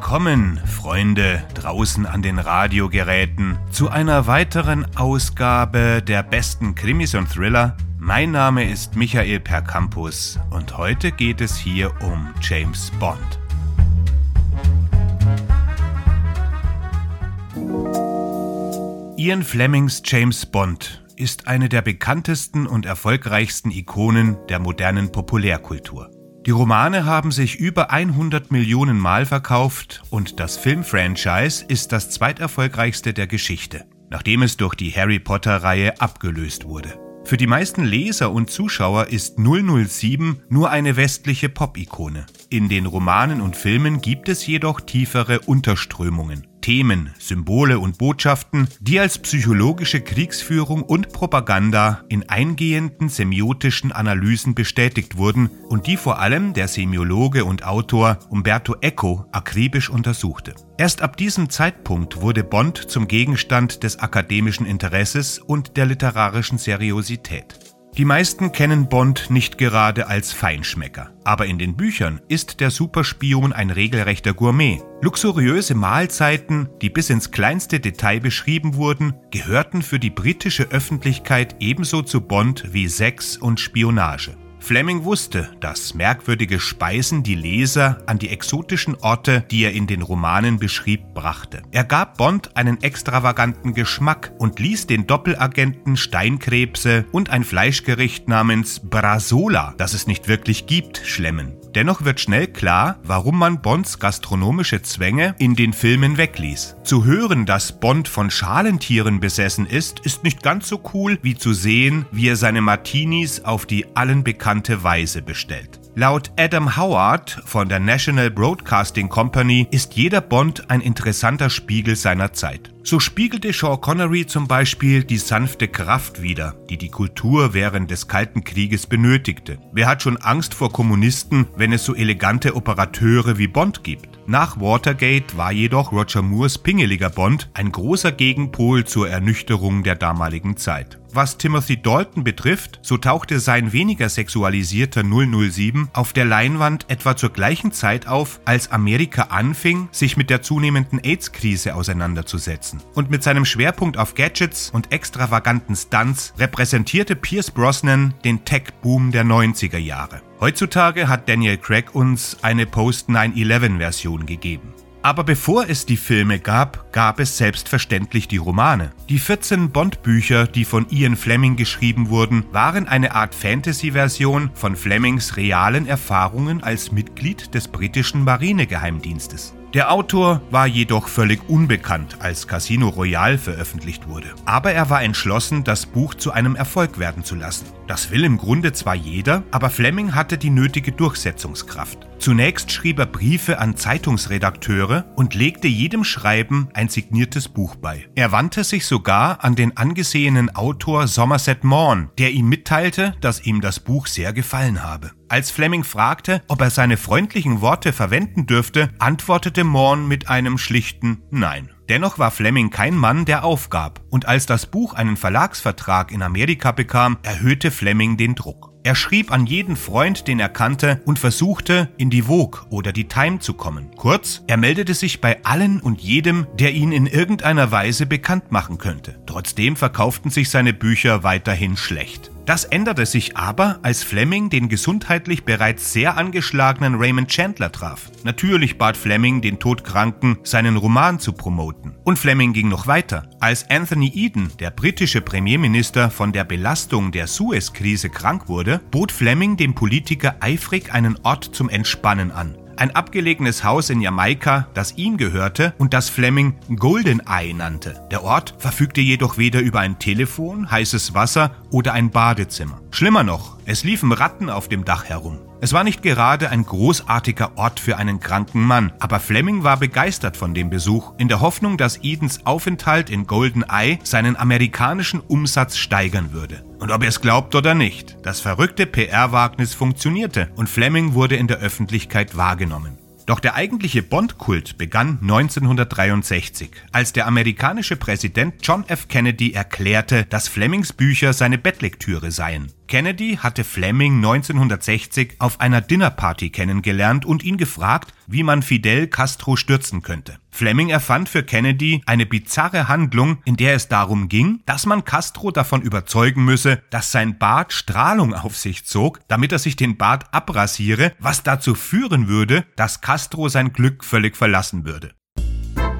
Willkommen, Freunde draußen an den Radiogeräten, zu einer weiteren Ausgabe der besten Krimis und Thriller. Mein Name ist Michael Percampus und heute geht es hier um James Bond. Ian Flemings James Bond ist eine der bekanntesten und erfolgreichsten Ikonen der modernen Populärkultur. Die Romane haben sich über 100 Millionen Mal verkauft und das Filmfranchise ist das zweiterfolgreichste der Geschichte, nachdem es durch die Harry Potter-Reihe abgelöst wurde. Für die meisten Leser und Zuschauer ist 007 nur eine westliche Pop-Ikone. In den Romanen und Filmen gibt es jedoch tiefere Unterströmungen. Themen, Symbole und Botschaften, die als psychologische Kriegsführung und Propaganda in eingehenden semiotischen Analysen bestätigt wurden und die vor allem der Semiologe und Autor Umberto Eco akribisch untersuchte. Erst ab diesem Zeitpunkt wurde Bond zum Gegenstand des akademischen Interesses und der literarischen Seriosität. Die meisten kennen Bond nicht gerade als Feinschmecker, aber in den Büchern ist der Superspion ein regelrechter Gourmet. Luxuriöse Mahlzeiten, die bis ins kleinste Detail beschrieben wurden, gehörten für die britische Öffentlichkeit ebenso zu Bond wie Sex und Spionage. Fleming wusste, dass merkwürdige Speisen die Leser an die exotischen Orte, die er in den Romanen beschrieb, brachte. Er gab Bond einen extravaganten Geschmack und ließ den Doppelagenten Steinkrebse und ein Fleischgericht namens Brasola, das es nicht wirklich gibt, schlemmen. Dennoch wird schnell klar, warum man Bonds gastronomische Zwänge in den Filmen wegließ. Zu hören, dass Bond von Schalentieren besessen ist, ist nicht ganz so cool, wie zu sehen, wie er seine Martinis auf die allen bekannte Weise bestellt. Laut Adam Howard von der National Broadcasting Company ist jeder Bond ein interessanter Spiegel seiner Zeit. So spiegelte Sean Connery zum Beispiel die sanfte Kraft wider, die die Kultur während des Kalten Krieges benötigte. Wer hat schon Angst vor Kommunisten, wenn es so elegante Operateure wie Bond gibt? Nach Watergate war jedoch Roger Moores pingeliger Bond ein großer Gegenpol zur Ernüchterung der damaligen Zeit. Was Timothy Dalton betrifft, so tauchte sein weniger sexualisierter 007 auf der Leinwand etwa zur gleichen Zeit auf, als Amerika anfing, sich mit der zunehmenden AIDS-Krise auseinanderzusetzen. Und mit seinem Schwerpunkt auf Gadgets und extravaganten Stunts repräsentierte Pierce Brosnan den Tech-Boom der 90er Jahre. Heutzutage hat Daniel Craig uns eine Post-9-11-Version gegeben. Aber bevor es die Filme gab, gab es selbstverständlich die Romane. Die 14 Bond-Bücher, die von Ian Fleming geschrieben wurden, waren eine Art Fantasy-Version von Flemings realen Erfahrungen als Mitglied des britischen Marinegeheimdienstes. Der Autor war jedoch völlig unbekannt, als Casino Royale veröffentlicht wurde. Aber er war entschlossen, das Buch zu einem Erfolg werden zu lassen. Das will im Grunde zwar jeder, aber Fleming hatte die nötige Durchsetzungskraft. Zunächst schrieb er Briefe an Zeitungsredakteure und legte jedem Schreiben ein signiertes Buch bei. Er wandte sich sogar an den angesehenen Autor Somerset Maugham, der ihm mitteilte, dass ihm das Buch sehr gefallen habe. Als Fleming fragte, ob er seine freundlichen Worte verwenden dürfte, antwortete Morn mit einem schlichten Nein. Dennoch war Fleming kein Mann, der aufgab, und als das Buch einen Verlagsvertrag in Amerika bekam, erhöhte Fleming den Druck. Er schrieb an jeden Freund, den er kannte, und versuchte, in die Vogue oder die Time zu kommen. Kurz, er meldete sich bei allen und jedem, der ihn in irgendeiner Weise bekannt machen könnte. Trotzdem verkauften sich seine Bücher weiterhin schlecht. Das änderte sich aber, als Fleming den gesundheitlich bereits sehr angeschlagenen Raymond Chandler traf. Natürlich bat Fleming den Todkranken, seinen Roman zu promoten. Und Fleming ging noch weiter. Als Anthony Eden, der britische Premierminister, von der Belastung der Suez-Krise krank wurde, bot Fleming dem Politiker eifrig einen Ort zum Entspannen an ein abgelegenes Haus in Jamaika, das ihm gehörte und das Fleming Golden Eye nannte. Der Ort verfügte jedoch weder über ein Telefon, heißes Wasser oder ein Badezimmer. Schlimmer noch, es liefen Ratten auf dem Dach herum. Es war nicht gerade ein großartiger Ort für einen kranken Mann, aber Fleming war begeistert von dem Besuch, in der Hoffnung, dass Edens Aufenthalt in Golden Eye seinen amerikanischen Umsatz steigern würde. Und ob er es glaubt oder nicht, das verrückte PR-Wagnis funktionierte und Fleming wurde in der Öffentlichkeit wahrgenommen. Doch der eigentliche Bond-Kult begann 1963, als der amerikanische Präsident John F. Kennedy erklärte, dass Flemings Bücher seine Bettlektüre seien. Kennedy hatte Fleming 1960 auf einer Dinnerparty kennengelernt und ihn gefragt, wie man Fidel Castro stürzen könnte. Fleming erfand für Kennedy eine bizarre Handlung, in der es darum ging, dass man Castro davon überzeugen müsse, dass sein Bart Strahlung auf sich zog, damit er sich den Bart abrasiere, was dazu führen würde, dass Castro sein Glück völlig verlassen würde.